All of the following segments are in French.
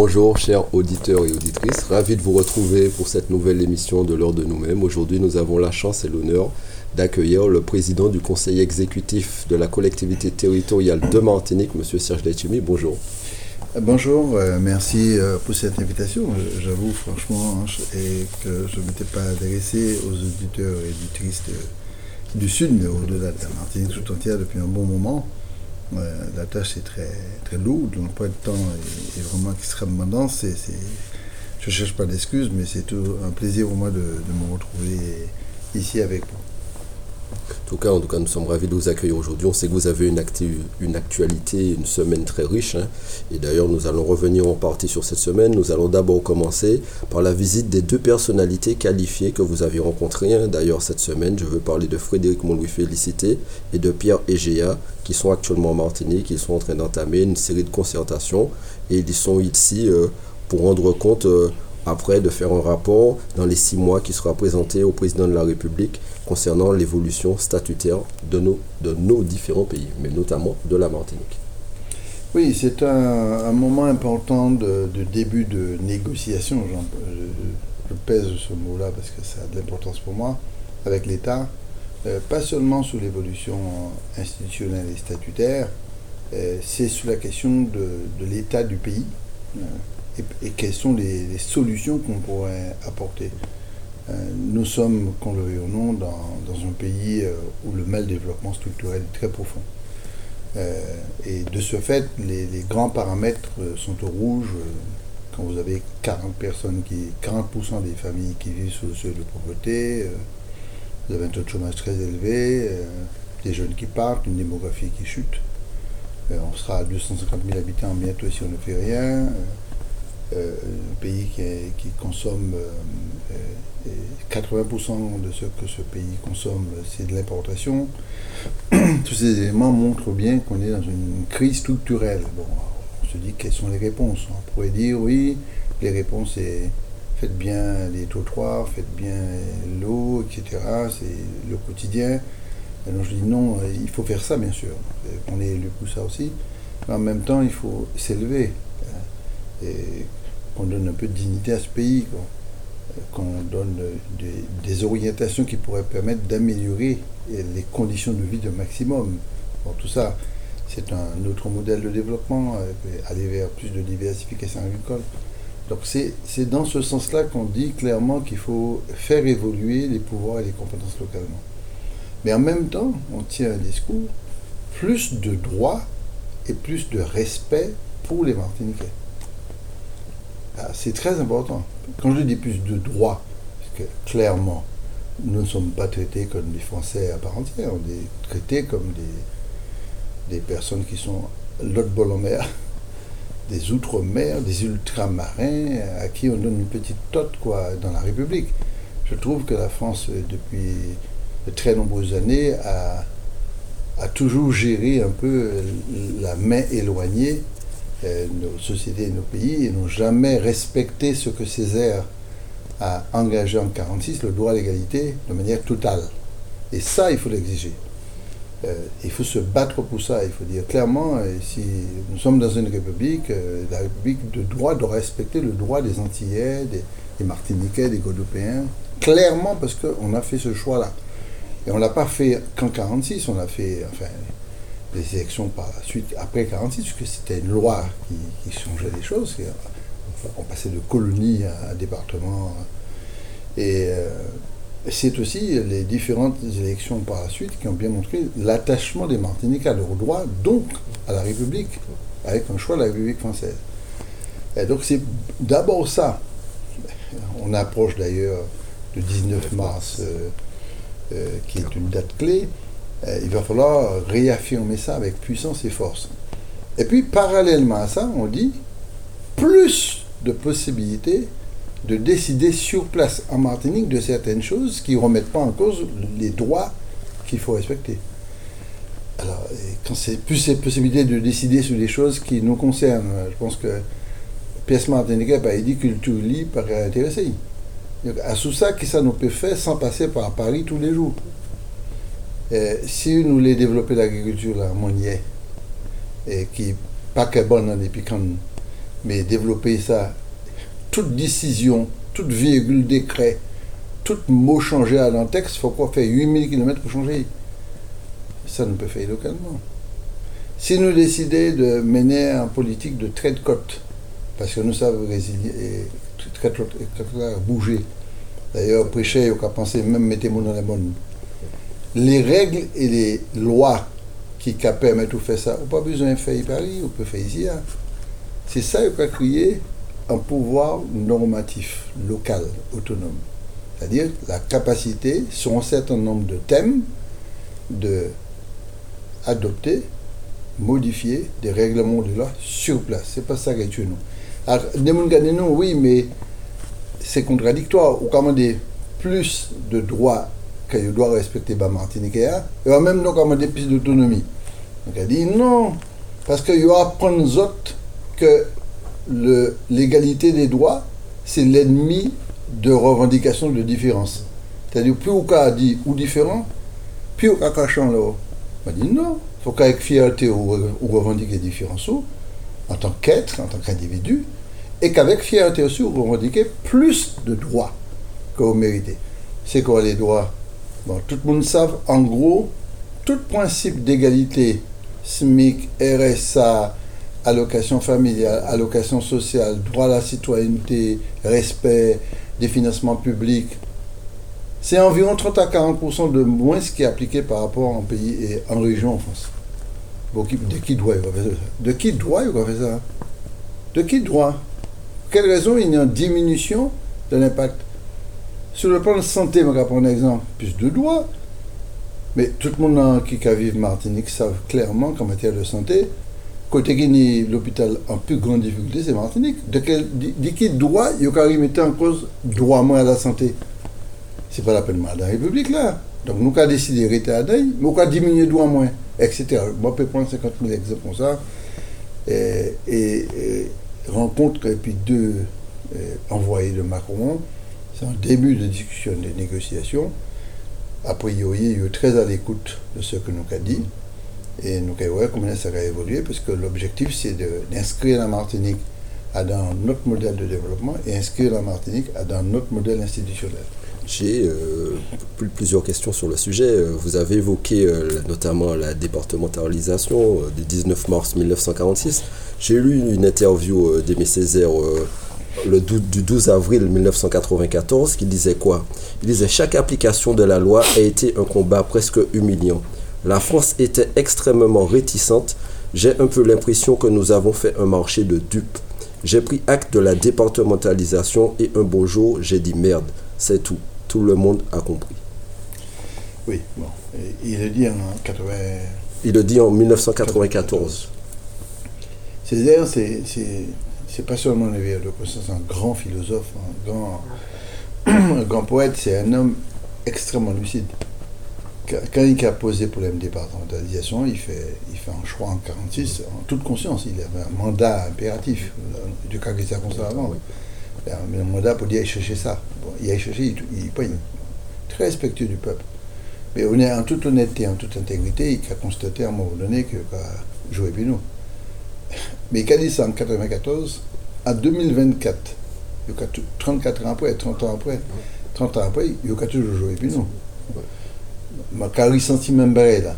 Bonjour chers auditeurs et auditrices, ravi de vous retrouver pour cette nouvelle émission de l'heure de nous-mêmes. Aujourd'hui nous avons la chance et l'honneur d'accueillir le président du conseil exécutif de la collectivité territoriale de Martinique, M. Serge Lechimi. Bonjour. Bonjour, euh, merci euh, pour cette invitation. J'avoue franchement que je ne m'étais pas adressé aux auditeurs et auditrices du Sud, mais au-delà de la Martinique tout entière depuis un bon moment la tâche est très, très lourde, l'emploi de temps est, vraiment extrêmement dense. je ne cherche pas d'excuses, mais c'est un plaisir pour moi de, de me retrouver ici avec vous. En tout cas, en tout cas, nous sommes ravis de vous accueillir aujourd'hui. On sait que vous avez une, une actualité, une semaine très riche. Hein. Et d'ailleurs, nous allons revenir en partie sur cette semaine. Nous allons d'abord commencer par la visite des deux personnalités qualifiées que vous avez rencontrées. Hein. D'ailleurs, cette semaine, je veux parler de Frédéric Montlouis Félicité et de Pierre Egea, qui sont actuellement en Martinique. Ils sont en train d'entamer une série de concertations et ils sont ici euh, pour rendre compte. Euh, après de faire un rapport dans les six mois qui sera présenté au président de la République concernant l'évolution statutaire de nos, de nos différents pays, mais notamment de la Martinique. Oui, c'est un, moment important de, début de négociation, je, pèse ce mot-là parce que ça a de l'importance pour moi, avec l'État, euh, pas seulement sur l'évolution institutionnelle et statutaire, euh, c'est sur la question de, l'état du pays euh, et, quelles sont les solutions qu'on pourrait apporter? Euh, nous sommes, qu'on le veuille ou non, dans, un pays euh, où le mal développement structurel est très profond. Euh, et de ce fait, les, grands paramètres sont au rouge. quand vous avez 40 personnes qui, 40% des familles qui vivent sous le seuil de pauvreté, vous avez un taux de chômage très élevé, des jeunes qui partent, une démographie qui chute. on sera à 250 000 habitants bientôt si on ne fait rien. Un pays qui, consomme 80% de ce que ce pays consomme, c'est de l'importation. Tous ces éléments montrent bien qu'on est dans une crise structurelle. Bon, on se dit quelles sont les réponses? On pourrait dire oui, les réponses c'est faites bien les trottoirs, faites bien l'eau, etc. C'est le quotidien. Alors je dis non, il faut faire ça bien sûr. On est élu pour ça aussi. Mais en même temps, il faut s'élever hein, qu'on donne un peu de dignité à ce pays qu'on donne des, orientations qui pourraient permettre d'améliorer les conditions de vie de maximum. Bon, tout ça, c'est un autre modèle de développement, euh, aller vers plus de diversification agricole. Donc c'est dans ce sens-là qu'on dit clairement qu'il faut faire évoluer les pouvoirs et les compétences localement. Mais en même temps, on tient un discours, plus de droits et plus de respect pour les Martiniquais. Ah, c'est très important. Quand je dis plus de droits, parce que clairement, nous ne sommes pas traités comme des Français à part entière, on est traités comme des, personnes qui sont l'autre bol en mer, des outre-mer, des ultramarins, à qui on donne une petite tote quoi, dans la République. Je trouve que la France, depuis de très nombreuses années, a, toujours géré un peu la main éloignée euh, nos sociétés et nos pays n'ont jamais respecté ce que Césaire a engagé en 1946, le droit à l'égalité, de manière totale. Et ça, il faut l'exiger. Euh, il faut se battre pour ça. Il faut dire clairement, euh, si nous sommes dans une république, la république de droit doit respecter le droit des Antillais, des, des Martiniquais, des Guadeloupéens, clairement parce qu'on a fait ce choix-là. Et on ne l'a pas fait qu'en 1946, on l'a fait, enfin, des élections par la suite, après 46, puisque c'était une loi qui, changeait les choses. On passait de colonie à, département. Et euh, c'est aussi les différentes élections par la suite qui ont bien montré l'attachement des Martiniquais à leurs droits, donc à la République, avec un choix de la République française. Et donc c'est d'abord ça. On approche d'ailleurs le 19 mars, euh, euh, qui est une date clé. Euh, il va falloir réaffirmer ça avec puissance et force. Et puis, parallèlement à ça, on dit plus de possibilités de décider sur place en Martinique de certaines choses qui ne remettent pas en cause les droits qu'il faut respecter. Alors, quand c'est plus cette possibilité de décider sur des choses qui nous concernent, je pense que pièce martinique a dit culture libre par intéressé. À tout ça, que ça nous peut faire sans passer par Paris tous les jours? Si nous voulons développer l'agriculture là, et qui pas que bonne depuis quand Mais développer ça, toute décision, toute virgule décret, tout mot changé à un texte, il faut quoi faire 8000 km pour changer Ça ne peut faire localement. Si nous décidons de mener en politique de trait de côte, parce que nous savons résilier, très, très, bouger. D'ailleurs, prêcher, on a pensé même mettez-moi dans la bonne. Les règles et les lois qui permettent de faire ça, on n'a pas besoin de faire Paris, on peut faire ici. C'est ça qu'on a créé un pouvoir normatif, local, autonome. C'est-à-dire la capacité, sur un certain nombre de thèmes, de adopter modifier des règlements de loi sur place. C'est pas ça que tu nous. Alors, non, oui, mais c'est contradictoire. Ou commander plus de droits que je dois respecter par Martinique et en même temps commander plus d'autonomie. Donc elle dit non, parce qu'il y a prendre autres que l'égalité des droits, c'est l'ennemi de revendication de différence. C'est-à-dire, plus au cas dit ou différent, plus au cas cachant là. On dit non, il faut qu'avec fierté ou, revendiquer des différences en tant qu'être, en tant qu'individu, et qu'avec fierté aussi, vous revendiquez plus de droits que vous méritez. C'est quoi les droits? Tout le monde sait, en gros, tout principe d'égalité, SMIC, RSA, allocation familiale, allocation sociale, droit à la citoyenneté, respect des financements publics, c'est environ 30 à 40% de moins ce qui est appliqué par rapport en pays et en région en France. de qui doit faire ça? De qui doit faire ça? De qui droit Quelle raison il y a une diminution de l'impact Sur le plan de santé, je vais prendre un exemple, plus de droits. Mais tout le monde qui vit Martinique savent clairement qu'en matière de santé, côté qui l'hôpital en plus grande difficulté, c'est Martinique. De, quel, qui droit il y a mettre en cause droit moins à la santé c'est pas la peine de la République là. Donc nous avons décidé de rester à mais nous avons diminuer droit moins, etc. Moi, je peux prendre 50 000 exemples comme ça. Et, rencontre deux envoyés de Macron. C'est un début de discussion, de négociation. A priori, il est très à l'écoute de ce que nous avons dit. Et nous avons voir comment ça va évoluer, parce que l'objectif, c'est d'inscrire la Martinique dans notre modèle de développement et inscrire la Martinique dans notre modèle institutionnel. J'ai euh, plusieurs questions sur le sujet. Euh, vous avez évoqué euh, notamment la départementalisation du 19 mars 1946. J'ai lu une interview d'Aimé Césaire le du 12 avril 1994 qui disait quoi? Il disait Chaque application de la loi a été un combat presque humiliant. La France était extrêmement réticente. J'ai un peu l'impression que nous avons fait un marché de dupes. J'ai pris acte de la départementalisation et un beau jour, j'ai dit merde, c'est tout tout le monde a compris. Oui, bon. il le dit en 80... Il le dit en 1994. Césaire, c'est pas seulement un éveilleur de conscience, un grand philosophe, un grand, un grand poète, c'est un homme extrêmement lucide. Quand il a posé le problème départementalisation, il fait, il fait un choix en 1946, en toute conscience. Il avait un mandat impératif, du cas qui s'est avant. Un mandat pour dire chercher ça il a cherché, il, il, très respectueux du peuple. Mais on est en toute honnêteté, en toute intégrité, il a constaté à un moment donné que jouer puis nous. Mais il a dit ça en 1994, en 2024, 34 ans après, 30 ans après, 30 ans après, il a toujours joué puis nous. Ma carrière senti même là.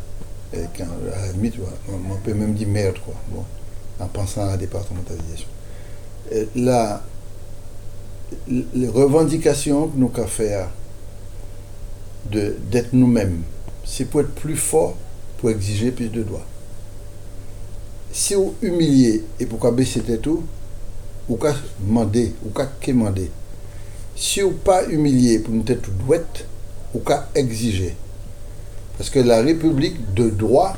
Quand, à la limite, on peut même dire merde, quoi, bon, en pensant à la départementalisation. là, les revendications que nous avons faire d'être nous-mêmes, c'est pour être plus fort, pour exiger plus de droits. Si vous humiliez et pourquoi baisser tout, ou qu'à demander, ou qu'à demander. Si vous pas humilié pour nous être douette, ou qu'à exiger. Parce que la République de droit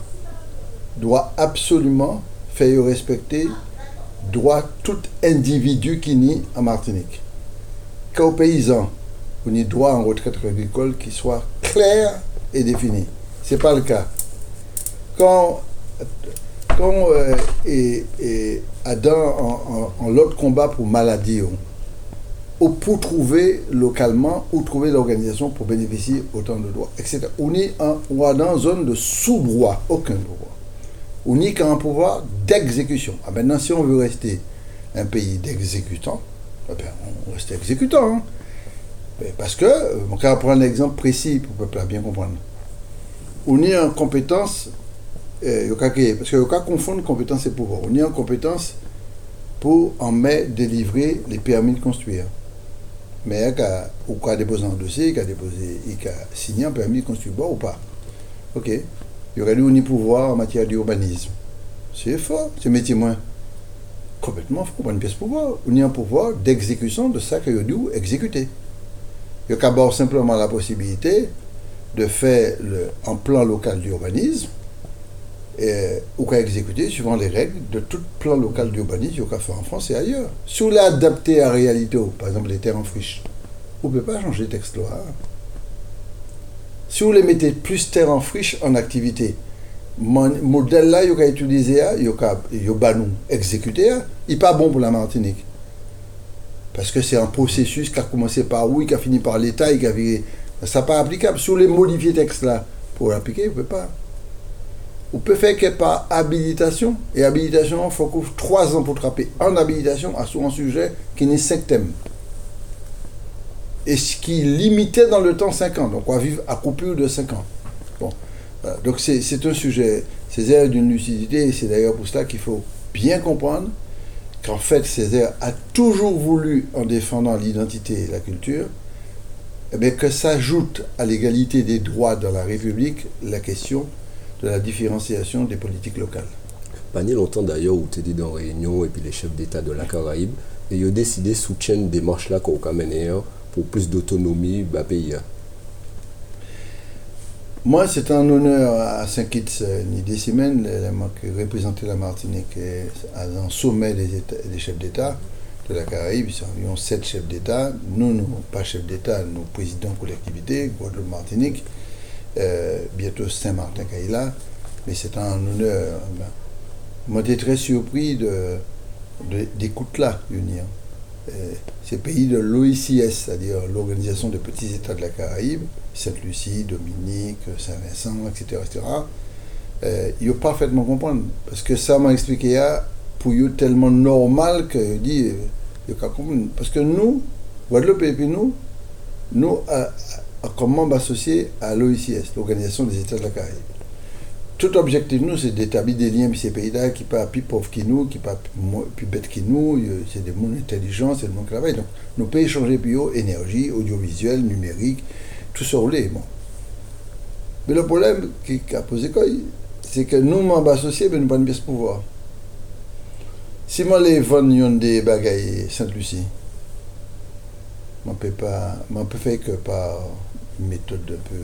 doit absolument faire respecter droit tout individu qui nie en Martinique qu'aux paysans, on y droit en retraite agricole qui soit clair et défini. Ce n'est pas le cas. Quand, quand euh, et Adam en, l'autre combat pour maladie, ou pour trouver localement, ou trouver l'organisation pour bénéficier autant de droits, etc. On est en, dans zone de sous-droit, aucun droit. On est qu'un pouvoir d'exécution. Ah, maintenant, si on veut rester un pays d'exécutants, eh on reste exécutant. Hein. Parce que, on va prendre un exemple précis pour que le bien comprendre. On est en compétence, euh, parce ne pas confondre compétence et pouvoir. On est en compétence pour en mai délivrer les permis de construire. Mais il a déposé un dossier, il a déposé, il a signé un permis de construire, ou pas. Il y aurait eu un pouvoir en matière d'urbanisme. C'est fort, c'est métier moins. Complètement faux, pas une pièce pouvoir. On a un pouvoir d'exécution de ça qu'il a dû exécuter. Il y a d'abord simplement la possibilité de faire un plan local d'urbanisme ou qu'à exécuter suivant les règles de tout plan local d'urbanisme qu'on fait en France et ailleurs. Si vous l'adaptez à réalité, par exemple les terres en friche, vous ne pouvez pas changer texte loi. Si vous les mettez plus terre en friche en activité, modèle là, il a utilisé, il a exécuté, il n'est pas bon pour la Martinique. Parce que c'est un processus qui a commencé par oui, qui a fini par l'État qui a Ça n'est pas applicable. Si vous les modifiez texte là, pour l'appliquer, vous ne pouvez pas. Vous pouvez faire que par habilitation. Et habilitation, il faut couvrir trois ans pour trapper en habilitation à un sujet qui n'est cinq thèmes. Et ce qui limité dans le temps 5 ans. Donc on va vivre à coupure de 5 ans. Bon. Donc c'est un sujet, Césaire d'une lucidité, et c'est d'ailleurs pour cela qu'il faut bien comprendre qu'en fait Césaire a toujours voulu, en défendant l'identité et la culture, eh que s'ajoute à l'égalité des droits dans la République la question de la différenciation des politiques locales. Pas ni longtemps d'ailleurs où tu étais dans réunion et puis les chefs d'État de la Caraïbe, et ils ont décidé de soutenir des démarche là qu'on hein, pour plus d'autonomie dans le pays. Hein. Moi, c'est un honneur à Saint-Kitts, ni des semaines, représenter la Martinique à un sommet des, des chefs d'État de la Caraïbe. Ils sont sept chefs d'État. Nous, nous, pas chefs d'État, nous présidents collectivité, Guadeloupe, Martinique. Euh, bientôt Saint-Martin Caïla, mais c'est un honneur. Ben, moi, j'étais très surpris de, d'écoute-là, unir. Euh, ces pays de l'OICS, c'est-à-dire l'Organisation des petits États de la Caraïbe, Sainte-Lucie, Dominique, Saint-Vincent, etc., etc., euh, ils parfaitement comprendre. Parce que ça m'a expliqué, pour eux, tellement normal que dit, Parce que nous, Guadeloupe et puis nous, nous, comme membre associé à l'OICS, l'Organisation des États de la Caraïbe. Tout objectif, nous, c'est d'établir des liens avec ces pays-là qui ne sont pas plus pauvres que nous, qui ne sont pas plus bêtes que nous, c'est des mondes intelligents, c'est le monde qui travaille. Donc, nous pouvons échanger plus énergie, audiovisuel, numérique, tout ça roulé. Bon. Mais le problème qui a posé quoi, c'est que nous, membres associés, nous n'avons pas de pouvoir. Si moi, les vends des bagailles Sainte-Lucie, je ne peux faire que par méthode un peu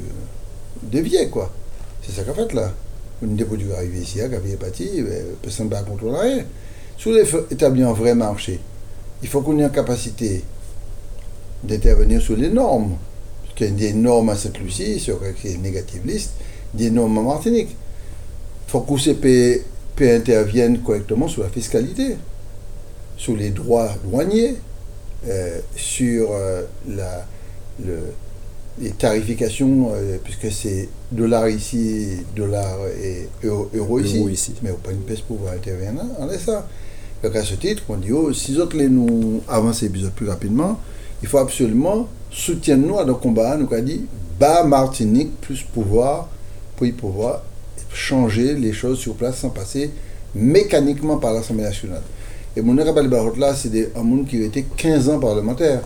déviée, quoi. C'est ça qu'a fait là. Une dépôt du arriver ici, qui avait parti, personne ne va contrôler rien. Si vous voulez établir un vrai marché, il faut qu'on ait une capacité d'intervenir sur les normes. Parce qu'il y a des normes à Sainte-Lucie, sur qui négative liste, des normes en Martinique. Il faut que ces interviennent correctement sur la fiscalité, sur les droits douaniers, euh, sur euh, la, le, les tarifications, euh, puisque c'est dollar ici, dollar et euro, ici, mais pas une pièce pour intervenir en ça. Donc à ce titre, on dit, oh, si autres les nous avancer plus rapidement, il faut absolument soutenir nous à nos combats, nous a dit, bas Martinique, plus pouvoir, pour y pouvoir changer les choses sur place sans passer mécaniquement par l'Assemblée nationale. Et mon là, c'est un monde qui a été 15 ans parlementaire.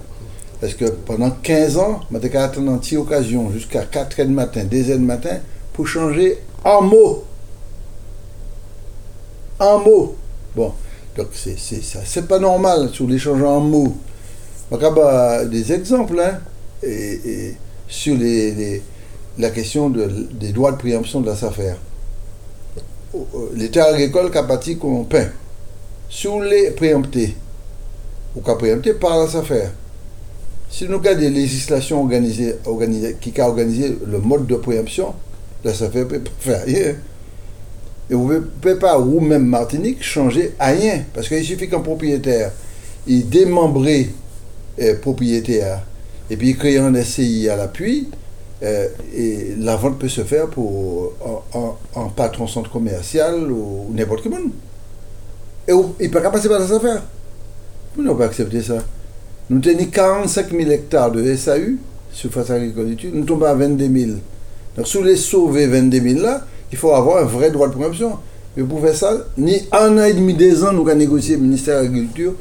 Parce que pendant 15 ans, j'ai attendu occasion jusqu'à 4 h du matin, 2 h du matin, pour changer un mot. Un mot. Bon, donc c'est ça. C'est pas normal sur l'échange en mots. a des exemples, hein, et, sur les, la question de, des droits de préemption de la SAFER. L'État agricole qui a bâti qu'on peint. Sur les préemptés, ou qu'a préempté par la SAFER. Si nous regardons des législations organisées, qui ont organisé le mode de préemption, ça fait pas faire rien. Et vous ne pouvez pas, ou même Martinique, changer rien. Parce qu'il suffit qu'un propriétaire, il démembrer euh, propriétaire, et puis crée un SCI à l'appui, euh, et la vente peut se faire pour un, patron centre commercial ou n'importe quel monde. Et il ne peut pas passer par les affaires. Nous n'avons pas accepté ça. Nous tenons 45 000 hectares de SAU, surface agricole nous tombons à 22 000. Donc, sous les sauver 22 000 là, il faut avoir un vrai droit de préemption. Mais pour faire ça, ni un an et demi, deux ans, nous avons négocié le ministère de l'Agriculture,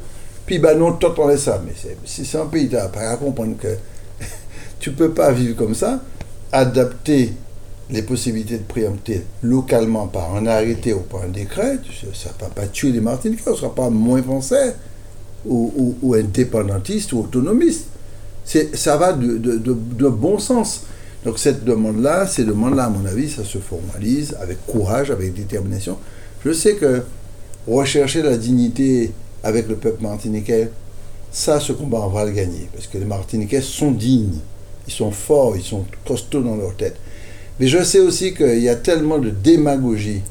puis ben non, tout ça. Mais c'est un pays, tu pas à comprendre que tu ne peux pas vivre comme ça, adapter les possibilités de préempter localement par un arrêté ou par un décret, ça ne va pas tuer les Martiniquais, on ne sera pas moins français ou, indépendantiste ou autonomiste. Ça va de, de, de, bon sens. Donc cette demande-là, ces demandes-là, à mon avis, ça se formalise avec courage, avec détermination. Je sais que rechercher la dignité avec le peuple martiniquais, ça, ce combat, on va le gagner. Parce que les Martiniquais sont dignes, ils sont forts, ils sont costauds dans leur tête. Mais je sais aussi qu'il y a tellement de démagogie,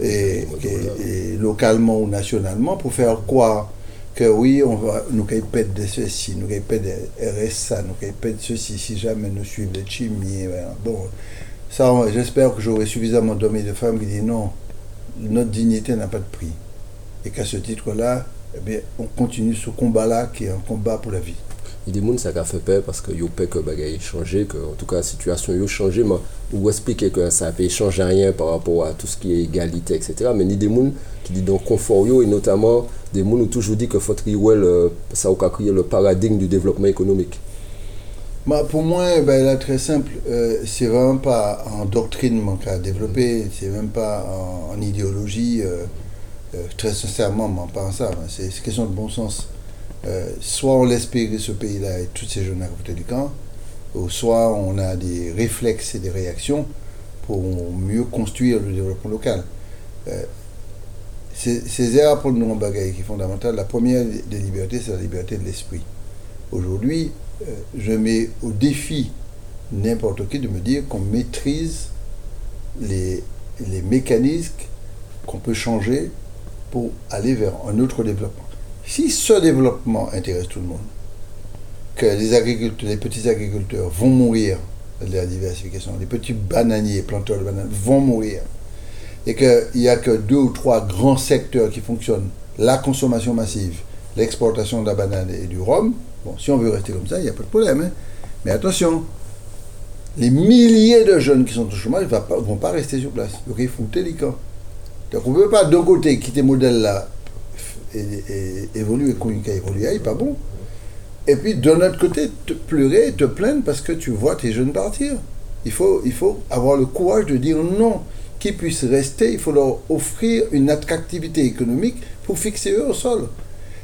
et, localement ou nationalement, pour faire croire que oui, on va, nous payer de ceci, nous payer de RSA, nous payer de ceci, si jamais nous suivons les chimie. Bon, ça, j'espère que j'aurai suffisamment d'hommes et de femmes qui disent non, notre dignité n'a pas de prix. Et qu'à ce titre-là, eh bien, on continue ce combat-là qui est un combat pour la vie. Il a des gens ça a fait peur parce que yo peur que bagaille changé que en tout cas la situation a changé mais ou expliquer que ça n'a changé rien par rapport à tout ce qui est égalité etc mais a des gens qui disent donc confort et notamment des gens ont toujours dit que faut ça a créé le paradigme du développement économique. Bah, pour moi, ben, là, très simple, euh, c'est vraiment pas en doctrine qu'à développer, c'est même pas en, idéologie, euh, euh, très sincèrement, je pas en ça, c'est une question de bon sens. Euh, soit on laisse périr ce pays-là et toutes ces jeunes à du camp, ou soit on a des réflexes et des réactions pour mieux construire le développement local. Euh, ces erreurs pour nous bagaille qui est fondamentale. La première des libertés, c'est la liberté de l'esprit. Aujourd'hui, euh, je mets au défi n'importe qui de me dire qu'on maîtrise les mécanismes qu'on peut changer pour aller vers un autre développement. Si ce développement intéresse tout le monde, que les agriculteurs, les petits agriculteurs vont mourir de la diversification, les petits bananiers, planteurs de bananes vont mourir, et qu'il n'y a que deux ou trois grands secteurs qui fonctionnent, la consommation massive, l'exportation de la banane et du rhum, bon, si on veut rester comme ça, il n'y a pas de problème. Hein. Mais attention, les milliers de jeunes qui sont au chômage ne vont pas rester sur place. Donc il faut les Donc on ne peut pas d'un côté quitter le modèle là et, évolue et communiquer évoluer, pas bon. Et puis, d'un autre côté, te pleurer, te plaindre parce que tu vois tes jeunes partir. Il faut, il faut avoir le courage de dire non. Qu'ils puissent rester, il faut leur offrir une attractivité économique pour fixer eux au sol.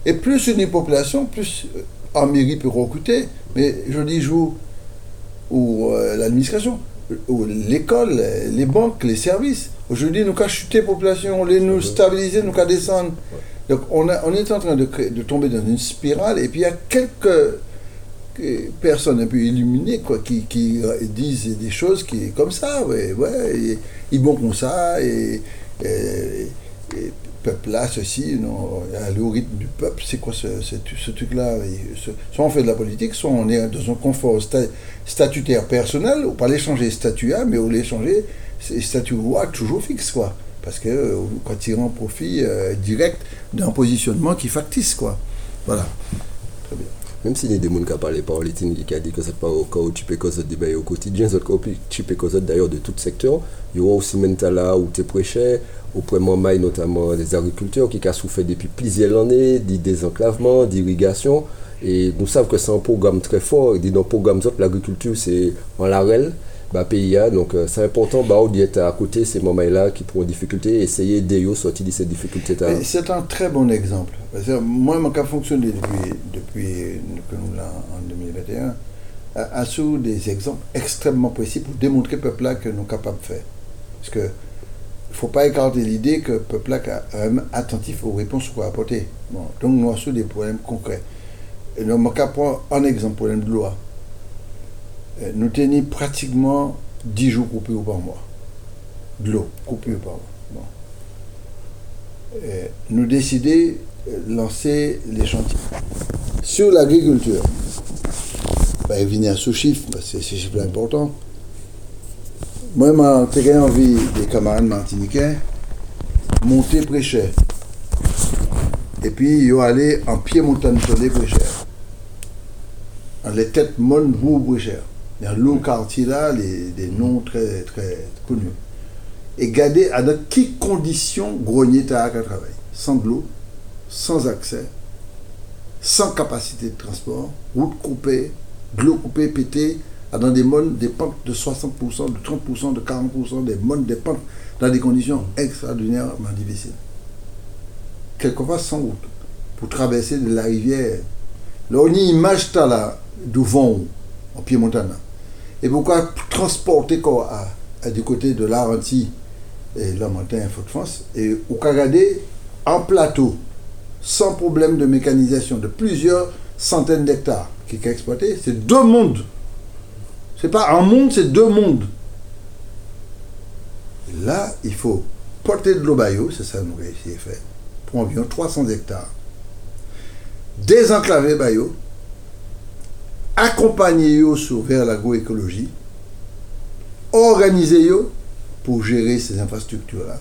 Et plus une population, plus en euh, mairie peut recruter. Mais je dis, joue ou euh, l'administration, ou l'école, les banques, les services. Aujourd'hui, nous avons chuté population, on les nous stabiliser, nous avons descendre. Donc on, est en train de, tomber dans une spirale et puis il y a quelques personnes un peu illuminées quoi, qui, disent des choses qui comme ça, ouais, ouais, ils vont comme ça et, et, peuple là, ceci, non, le rythme du peuple, c'est quoi ce, truc-là Soit on fait de la politique, soit on est dans un confort statutaire personnel, ou pas l'échanger statut mais on l'échanger statut toujours fixe, quoi parce que euh, quand il rend profit euh, direct d'un positionnement qui factice, quoi. Voilà. Très bien. Même a des gens qui ont parlé par qui a dit que c'est pas au cas où tu peux causer débat au quotidien, où tu peux causer d'ailleurs de tout secteur. Il y aura aussi là où tu prêchais, auprès de notamment des agriculteurs qui ont souffert depuis plusieurs années, des désenclavements, d'irrigation. Et nous savons que c'est un programme très fort. Et dans le programme, l'agriculture, c'est en l'arel bah, PIA. Donc, euh, c'est important bah, d'être à côté ces moments-là qui pourront difficulté, essayer d'eux sortir de ces difficultés. C'est un très bon exemple. moi, mon cas fonctionne depuis, depuis que nous l'avons en 2021 à, sous des exemples extrêmement précis pour démontrer au peuple-là que nous sommes capables de faire. Parce que il ne faut pas écarter l'idée que le peuple est attentif aux réponses qu'on apporter. Bon, donc, nous avons des problèmes concrets. Et nous, mon cas prend un exemple, problème de loi. Euh, nous tenons pratiquement 10 jours coupés par mois. De l'eau coupée par mois. Euh, nous décidons de lancer les chantiers. Sur l'agriculture, ben, il vient à sous-chiffre, parce que c'est chiffre important. Moi, j'ai envie des camarades martiniquais monter prêcher. Et puis, ils allés en pied montagne sur les cher. En les têtes molles, vous cher. Dans le quartier là, les, des noms très, très connus. Et garder à dans quelles conditions grenier à travailler Sans de l'eau, sans accès, sans capacité de transport, route coupée, de l'eau coupée, pétée, dans des pentes de 60%, de 30%, de 40%, des mondes, des pentes, dans des conditions extraordinairement difficiles. Quelquefois sans route, pour traverser de la rivière. Là, on y image là, du vent, en pied montana. Et pourquoi transporter quoi à, du côté de l'Aranti et la montagne Fort de France, et au Cagadé, en plateau, sans problème de mécanisation, de plusieurs centaines d'hectares qui est exploité, c'est deux mondes. C'est pas un monde, c'est deux mondes. Là, il faut porter de l'eau c'est ça nous réussi à faire, pour environ 300 hectares. Désenclaver Bayo, accompagner eux sur vers l'agroécologie, organiser eux pour gérer ces infrastructures-là,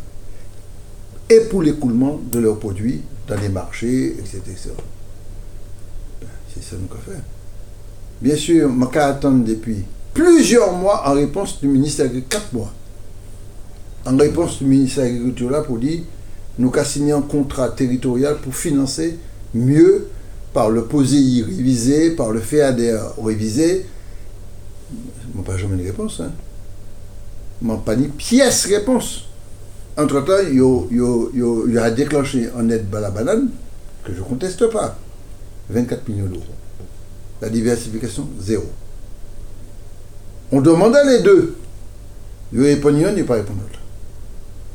et pour l'écoulement de leurs produits dans les marchés, etc. C'est ça nous fait. Bien sûr, je vais attendre depuis plusieurs mois en réponse du ministère de quatre mois. En réponse du ministère de l'Agriculture là pour dire nous avons signé un contrat territorial pour financer mieux par le POSEI révisé, par le FEADR révisé. Je pas jamais de réponse. Hein. N'ai pas ni pièce réponse. Entre-temps, il y a déclenché un aide à la banane, que je ne conteste pas. 24 millions d'euros. La diversification, zéro. On demandait les deux. Il répondait il pas répondre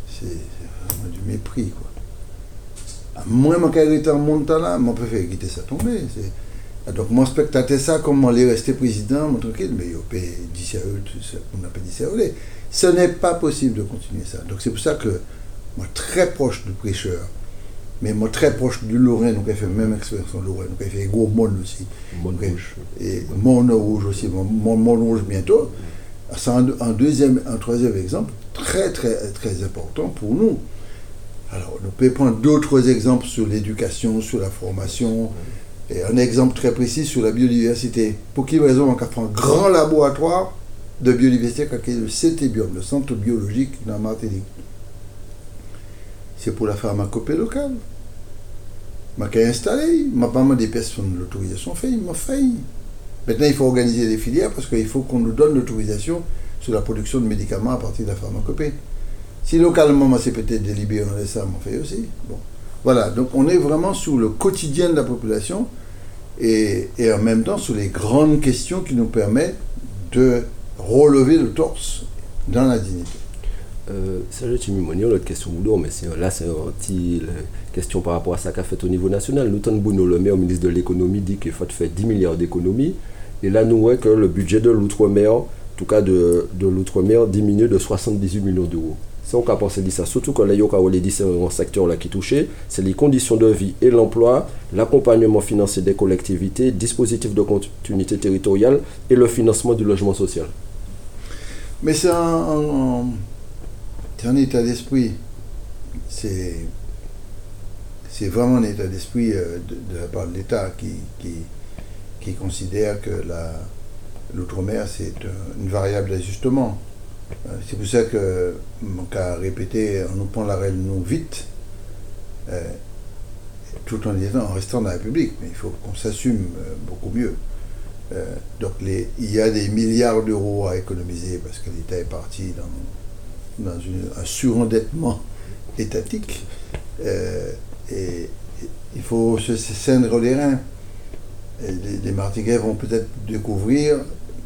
C'est vraiment du mépris, quoi. Que je en montant je préfère quitter ça tomber. Donc, mon spectateur, ça, comme on est resté président, mon tranquille, mais il peut on n'a pas dit. Ce n'est pas possible de continuer ça. Donc, c'est pour ça que moi, très proche du prêcheur, mais moi très proche du Lorrain, donc il fait même expérience en Lorrain, donc il fait gros monde aussi. Monde rouge. Et monde rouge aussi, monde, rouge bientôt. C'est un, deuxième, un troisième exemple très très très important pour nous. Alors, nous pouvons prendre d'autres exemples sur l'éducation, sur la formation, et un exemple très précis sur la biodiversité. Pour qui raison on a fait un grand laboratoire de biodiversité qui est le CTBiome, le centre biologique dans Martinique? C'est pour la pharmacopée locale m'a installé, m'a pas demandé personne l'autorisation fait, m'a fait. Maintenant, il faut organiser des filières parce qu'il faut qu'on nous donne l'autorisation sur la production de médicaments à partir de la pharmacopée. Si localement, c'est peut-être délibéré, on ça, on fait aussi. Bon. Voilà, donc on est vraiment sur le quotidien de la population et, en même temps sur les grandes questions qui nous permettent de relever le torse dans la dignité. Euh, Serge Chimimoni, l'autre question, mais là, c'est une question par rapport à ça qu'a fait au niveau national. Nous, Bouno, le maire, ministre de l'économie, dit qu'il faut faire 10 milliards d'économies. Et là, nous voyons que le budget de l'outre-mer, en tout cas de l'outre-mer, diminue de 78 millions d'euros. C'est on a pensé ça. Surtout quand les les différents secteurs là qui touchés, c'est les conditions de vie et l'emploi, l'accompagnement financier des collectivités, dispositifs de continuité territoriale et le financement du logement social. Mais c'est un état d'esprit. C'est, vraiment un état d'esprit euh, de, la part de l'État qui, qui, considère que l'outre-mer, c'est une variable d'ajustement. Euh, c'est pour ça que, cas répété, on nous prend la non vite, euh, tout en, en restant dans la République, mais il faut qu'on s'assume beaucoup mieux. donc il y a des milliards d'euros à économiser parce que l'État est parti dans un surendettement étatique. Euh, et, il faut se cendre les reins. les, les vont peut-être découvrir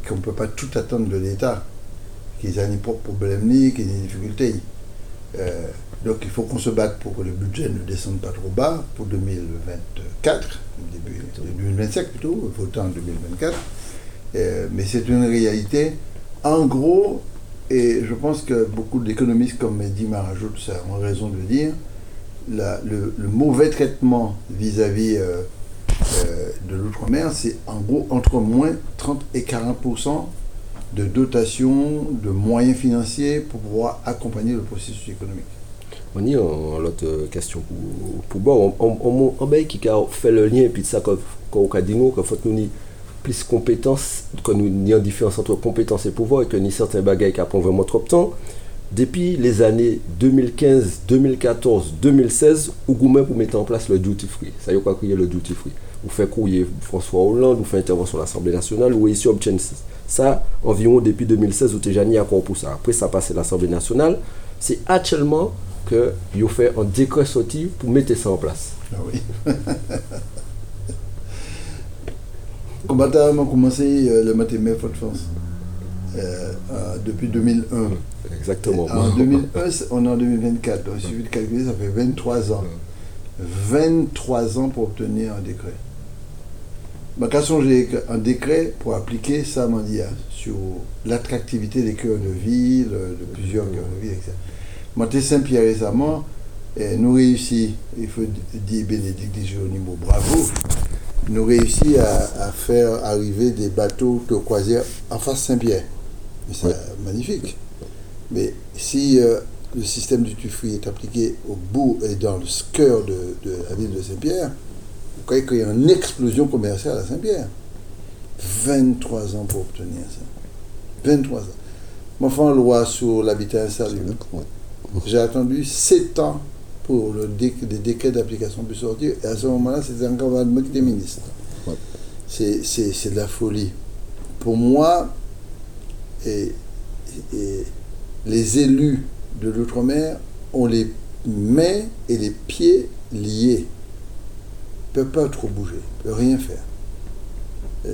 qu'on ne peut pas tout attendre de l'État, qu'ils ont des propres problèmes, qu'ils ont des difficultés. Euh, donc il faut qu'on se batte pour que le budget ne descende pas trop bas pour 2024, début 2025 plutôt, votant en 2024. Euh, mais c'est une réalité. En gros, et je pense que beaucoup d'économistes comme Mehdi Marajout ont raison de le dire, le, mauvais traitement vis-à-vis euh, euh, de l'outre-mer, c'est en gros entre moins 30 et 40 de dotation, de moyens financiers pour pouvoir accompagner le processus économique. On y a l'autre question pour, pour bon. On, on, on, on qui a fait le lien, puis ça, qu'on a dit nous, qu'il faut nous plus compétences, que nous n'y a différence entre compétences et pouvoir, et que ni certains bagages qui prennent vraiment trop de temps. Depuis les années 2015, 2014, 2016, où vous pour mettre en place le duty free. Ça y est, quoi crier le duty free. Vous faites courrier François Hollande, vous faites intervention à l'Assemblée nationale, vous ici obtenez ça environ depuis 2016, vous déjà mis accord pour ça. Après, ça passe à l'Assemblée nationale. C'est actuellement que vous fait un décret sorti pour mettre ça en place. Ah oui. Combattant a commencé euh, le mathématique de France euh, depuis 2001. Exactement. en 2001, on est en 2024. Donc, il suffit de calculer, ça fait 23 ans. 23 ans pour obtenir un décret. Ma question, j'ai un décret pour appliquer ça, dit, sur l'attractivité des cœurs de ville, de plusieurs cœurs de ville, etc. Monté Saint-Pierre récemment, et nous réussi, il faut dire Bénédicte niveau bravo, nous réussi à, faire arriver des bateaux de croisière en face Saint-Pierre. C'est magnifique. Mais si euh, le système du Tufri est appliqué au bout et dans le cœur de, la ville de Saint-Pierre, vous croyez qu'il y a une explosion commerciale à Saint-Pierre? 23 ans pour obtenir ça. 23 ans. Mon enfant, loi sur l'habitat installé. J'ai attendu 7 ans pour le les décrets d'application puissent sortir. Et à ce moment-là, c'était encore Valmec des ministres. C'est de la folie. Pour moi, et, les élus de l'outre-mer ont les mains et les pieds liés. Ils ne peuvent pas trop bouger, ils ne peuvent rien faire.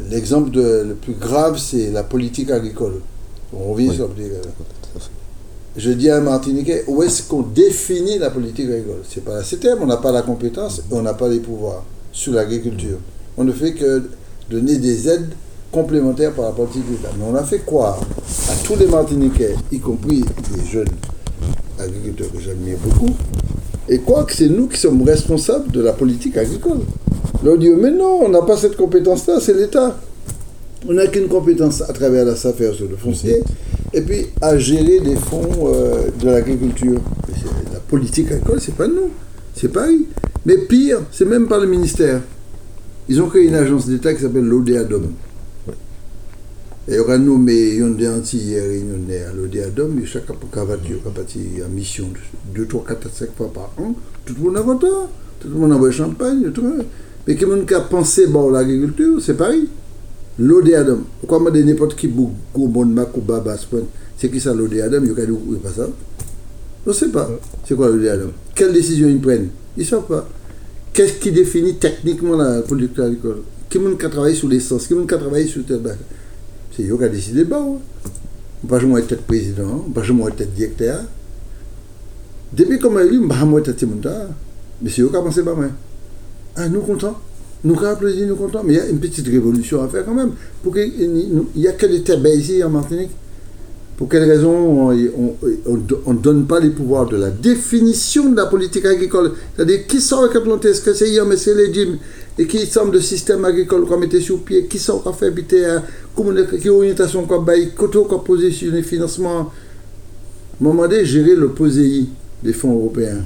L'exemple le plus grave, c'est la politique agricole. On revient sur la politique agricole je dis à un Martiniquais, où est-ce qu'on définit la politique agricole? C'est pas la CTM, on n'a pas la compétence et on n'a pas les pouvoirs sur l'agriculture. On ne fait que donner des aides complémentaires par la politique d'État. Mais on a fait croire à tous les Martiniquais, y compris les jeunes agriculteurs que j'admire beaucoup, et quoi que c'est nous qui sommes responsables de la politique agricole. Leur dit, mais non, on n'a pas cette compétence-là, c'est l'État. On n'a qu'une compétence à travers la SAFER sur le foncier et puis à gérer des fonds euh, de l'agriculture. La politique agricole, c'est pas nous, c'est Paris. Mais pire, c'est même pas le ministère. Ils ont créé une agence d'État qui s'appelle l'ODEADOM. Et on a nommé Yondé Anti hier, à l'ODEADOM, et chaque cavatier a parti en mission 2, 3, 4, 5 fois par an. Tout le monde a voté, tout le monde a boit champagne. Tout le monde. Mais qui a pensé bon, l'agriculture, c'est Paris. L'ode Adam. Pourquoi m'a dit n'importe qui gros bon mac ou baba C'est qui ça l'ode Adam Il y a pas ça? Je ne sais pas. C'est quoi l'ode Adam Quelle décision ils prennent? Ils ne savent pas. Qu'est-ce qui définit techniquement la politique agricole? Qui m'a travaillé sur l'essence? Qui m'a travaillé sur tel bac C'est eux qui ont décidé bah, On ne pas jamais être président, pas jamais être directeur. Depuis m'a élu, on ne pas jamais être Mais c'est eux qui ont pensé pas moi. Ah, nous contents nous applaudissons, nous contents, mais il y a une petite révolution à faire quand même. Pour il n'y a que des terres ici en Martinique. Pour quelle raison on ne donne pas les pouvoirs de la définition de la politique agricole? C'est-à-dire, qui sort avec planter Est-ce que c'est mais c'est les Et qui semble de système agricole qu'on mettait sur pied Qui sort à faire habiter à Qui orientation quoi bail Côté financements À un moment donné, gérer le POSEI des fonds européens.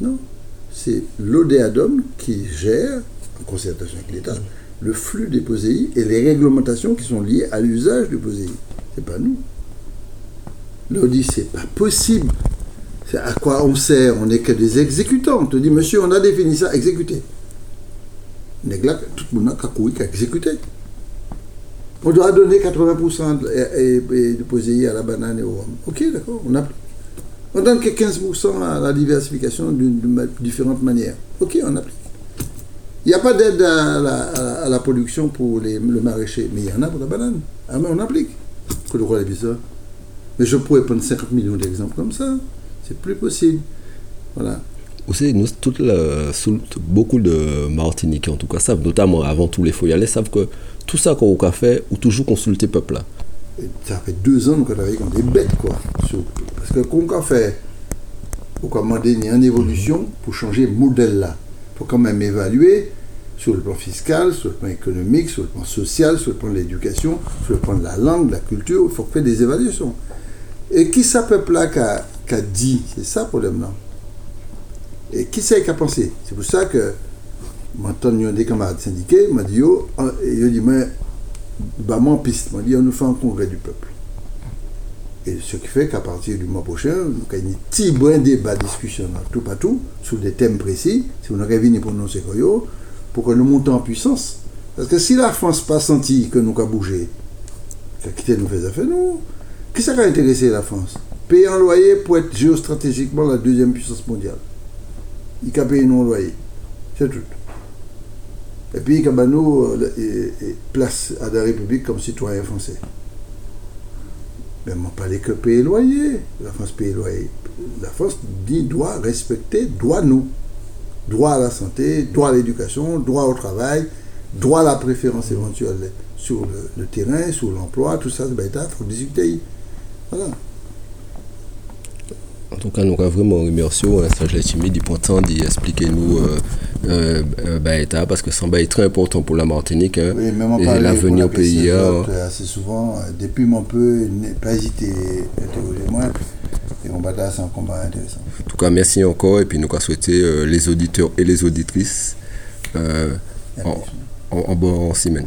Non c'est l'ODEADOM qui gère, en concertation avec l'État, le flux des POSEI et les réglementations qui sont liées à l'usage du POSEI. C'est pas nous. L'on dit c'est pas possible. C'est à quoi on sert? On n'est que des exécutants. On te dit, monsieur, on a défini ça, exécutez. Là, tout le monde a exécuté. On doit donner 80% de, POSEI à la banane et au rhum. Ok, d'accord, on a on donne que 15% à la diversification d'une différente manière. Ok, on applique. Il n'y a pas d'aide à, la, production pour le maraîcher, mais il y en a pour la banane. Ah, mais on applique. Que le roi bizarre. Mais je pourrais prendre 50 millions d'exemples comme ça. C'est plus possible. Voilà. Savez, nous, beaucoup de Martiniquais, en tout cas, savent, notamment avant tous les foyers, savent que tout ça qu'on a fait, ou toujours consulter le peuple là ça fait deux ans qu'on travaille comme des bêtes, quoi. parce que qu'on a fait, on a une évolution pour changer le modèle là. Il faut quand même évaluer sur le plan fiscal, sur le plan économique, sur le plan social, sur le plan de l'éducation, sur le plan de la langue, de la culture, il faut faire des évaluations. Et qui ça peuple là qui qu'a dit. C'est ça le problème là? Et qui c'est qui a pensé? C'est pour ça que m'entend des camarades syndiqués m'a dit yo, et je dis mais bah mon piste m'a dit on nous fait un congrès du peuple. Et ce qui fait qu'à partir du mois prochain, nous avons un petit brin débat, discussion, tout partout, sur des thèmes précis, si on aurait venu nous pour que nous montions en puissance. Parce que si la France n'a pas senti que nous avons bougé, qu'à quitter nous faisait affaires, nous, qui ça a intéressé la France? Payer un loyer pour être géostratégiquement la deuxième puissance mondiale. Il a payé nos loyer. C'est tout. Et puis, il a nous place à la République comme citoyen français. Mais on parlé que payer loyer. La France paye loyer. La France dit doit respecter, doit nous. Droit à la santé, droit à l'éducation, droit au travail, droit à la préférence éventuelle sur le, terrain, sur l'emploi, tout ça, il faut discuter. Voilà. En tout cas, nous vraiment remercier hein, Serge Timide du temps d'expliquer nous euh, euh, euh parce que ça est très important pour la Martinique hein, oui, même et l'avenir au pays. Hein. Assez souvent, depuis mon peu, pas hésiter à interroger moi. Et on va c'est un combat intéressant. En tout cas, merci encore et puis nous allons souhaiter euh, les auditeurs et les auditrices en, en, en bonne semaine.